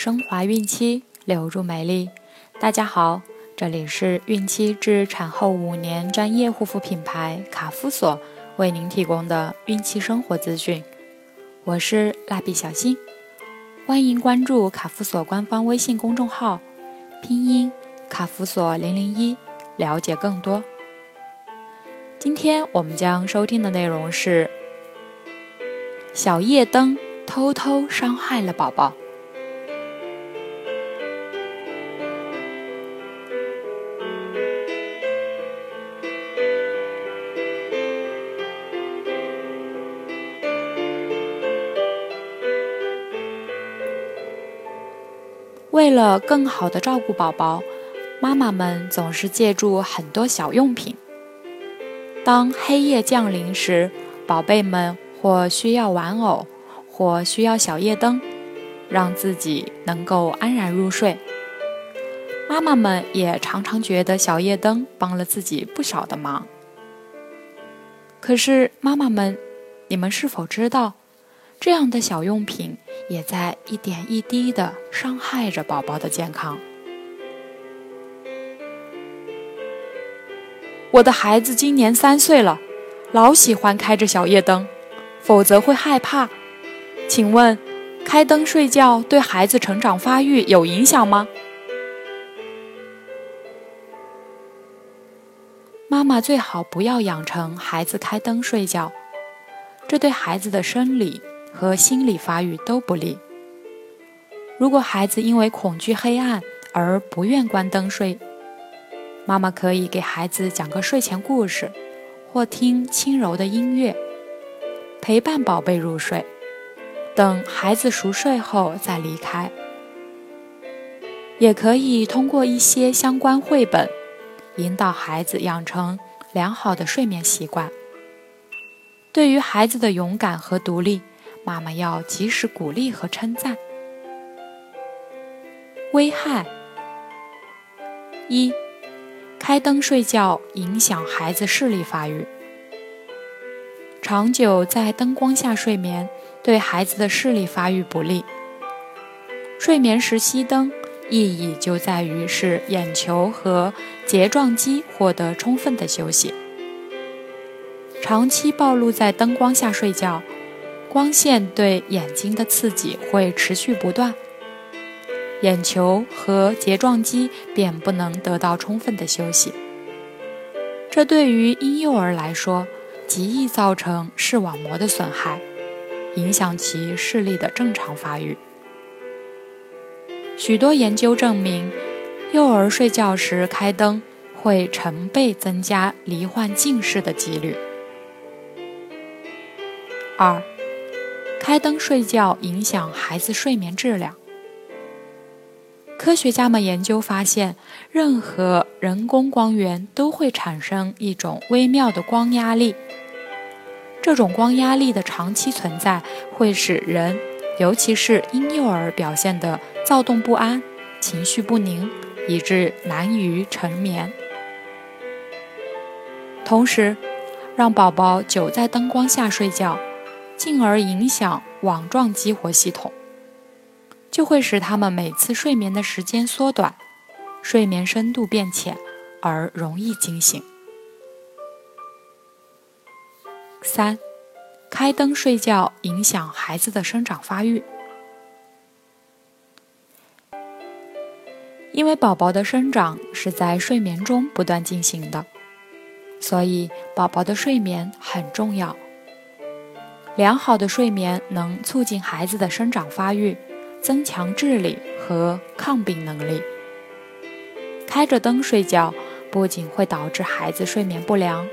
升华孕期，留住美丽。大家好，这里是孕期至产后五年专业护肤品牌卡夫索为您提供的孕期生活资讯。我是蜡笔小新，欢迎关注卡夫索官方微信公众号，拼音卡夫索零零一，了解更多。今天我们将收听的内容是：小夜灯偷偷伤害了宝宝。为了更好的照顾宝宝，妈妈们总是借助很多小用品。当黑夜降临时，宝贝们或需要玩偶，或需要小夜灯，让自己能够安然入睡。妈妈们也常常觉得小夜灯帮了自己不少的忙。可是，妈妈们，你们是否知道，这样的小用品？也在一点一滴地伤害着宝宝的健康。我的孩子今年三岁了，老喜欢开着小夜灯，否则会害怕。请问，开灯睡觉对孩子成长发育有影响吗？妈妈最好不要养成孩子开灯睡觉，这对孩子的生理。和心理发育都不利。如果孩子因为恐惧黑暗而不愿关灯睡，妈妈可以给孩子讲个睡前故事，或听轻柔的音乐，陪伴宝贝入睡。等孩子熟睡后再离开。也可以通过一些相关绘本，引导孩子养成良好的睡眠习惯。对于孩子的勇敢和独立。妈妈要及时鼓励和称赞。危害：一、开灯睡觉影响孩子视力发育。长久在灯光下睡眠对孩子的视力发育不利。睡眠时熄灯，意义就在于使眼球和睫状肌获得充分的休息。长期暴露在灯光下睡觉。光线对眼睛的刺激会持续不断，眼球和睫状肌便不能得到充分的休息。这对于婴幼儿来说，极易造成视网膜的损害，影响其视力的正常发育。许多研究证明，幼儿睡觉时开灯会成倍增加罹患近视的几率。二。开灯睡觉影响孩子睡眠质量。科学家们研究发现，任何人工光源都会产生一种微妙的光压力。这种光压力的长期存在会使人，尤其是婴幼儿表现得躁动不安、情绪不宁，以致难于成眠。同时，让宝宝久在灯光下睡觉。进而影响网状激活系统，就会使他们每次睡眠的时间缩短，睡眠深度变浅，而容易惊醒。三，开灯睡觉影响孩子的生长发育，因为宝宝的生长是在睡眠中不断进行的，所以宝宝的睡眠很重要。良好的睡眠能促进孩子的生长发育，增强智力和抗病能力。开着灯睡觉不仅会导致孩子睡眠不良，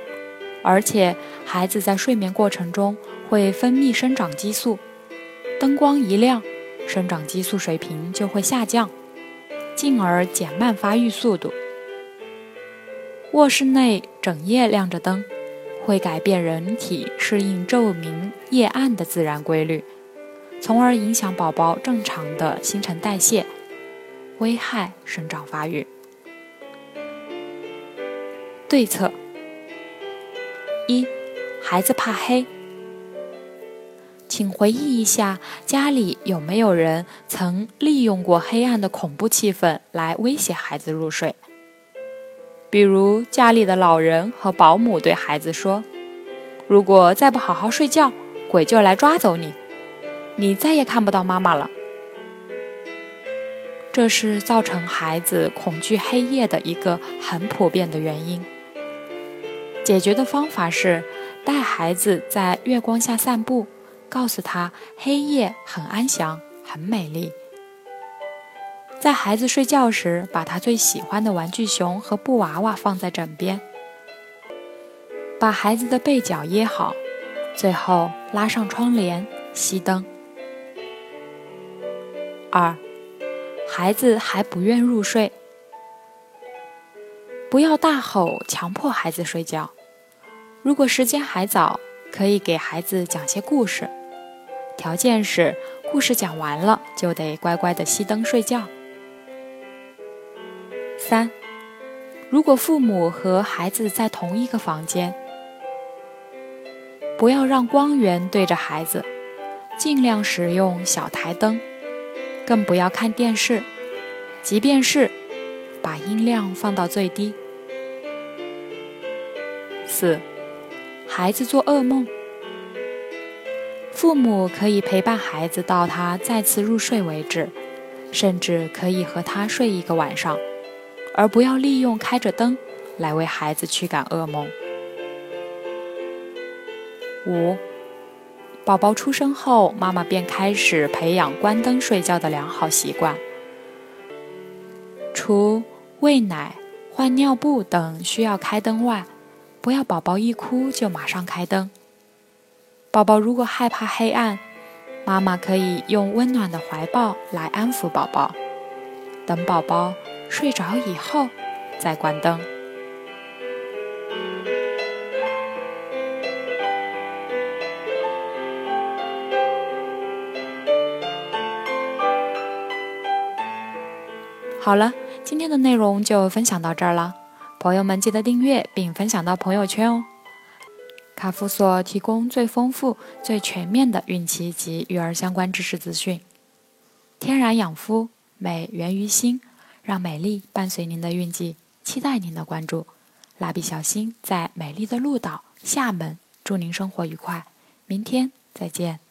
而且孩子在睡眠过程中会分泌生长激素，灯光一亮，生长激素水平就会下降，进而减慢发育速度。卧室内整夜亮着灯。会改变人体适应昼明夜暗的自然规律，从而影响宝宝正常的新陈代谢，危害生长发育。对策：一、孩子怕黑，请回忆一下，家里有没有人曾利用过黑暗的恐怖气氛来威胁孩子入睡？比如家里的老人和保姆对孩子说：“如果再不好好睡觉，鬼就来抓走你，你再也看不到妈妈了。”这是造成孩子恐惧黑夜的一个很普遍的原因。解决的方法是带孩子在月光下散步。告诉他，黑夜很安详，很美丽。在孩子睡觉时，把他最喜欢的玩具熊和布娃娃放在枕边，把孩子的被角掖好，最后拉上窗帘，熄灯。二，孩子还不愿入睡，不要大吼强迫孩子睡觉。如果时间还早，可以给孩子讲些故事。条件是，故事讲完了就得乖乖的熄灯睡觉。三，如果父母和孩子在同一个房间，不要让光源对着孩子，尽量使用小台灯，更不要看电视，即便是把音量放到最低。四，孩子做噩梦。父母可以陪伴孩子到他再次入睡为止，甚至可以和他睡一个晚上，而不要利用开着灯来为孩子驱赶噩梦。五，宝宝出生后，妈妈便开始培养关灯睡觉的良好习惯。除喂奶、换尿布等需要开灯外，不要宝宝一哭就马上开灯。宝宝如果害怕黑暗，妈妈可以用温暖的怀抱来安抚宝宝。等宝宝睡着以后，再关灯。好了，今天的内容就分享到这儿了。朋友们，记得订阅并分享到朋友圈哦。卡夫所提供最丰富、最全面的孕期及育儿相关知识资讯。天然养肤，美源于心，让美丽伴随您的运气，期待您的关注。蜡笔小新在美丽的鹭岛厦门，祝您生活愉快，明天再见。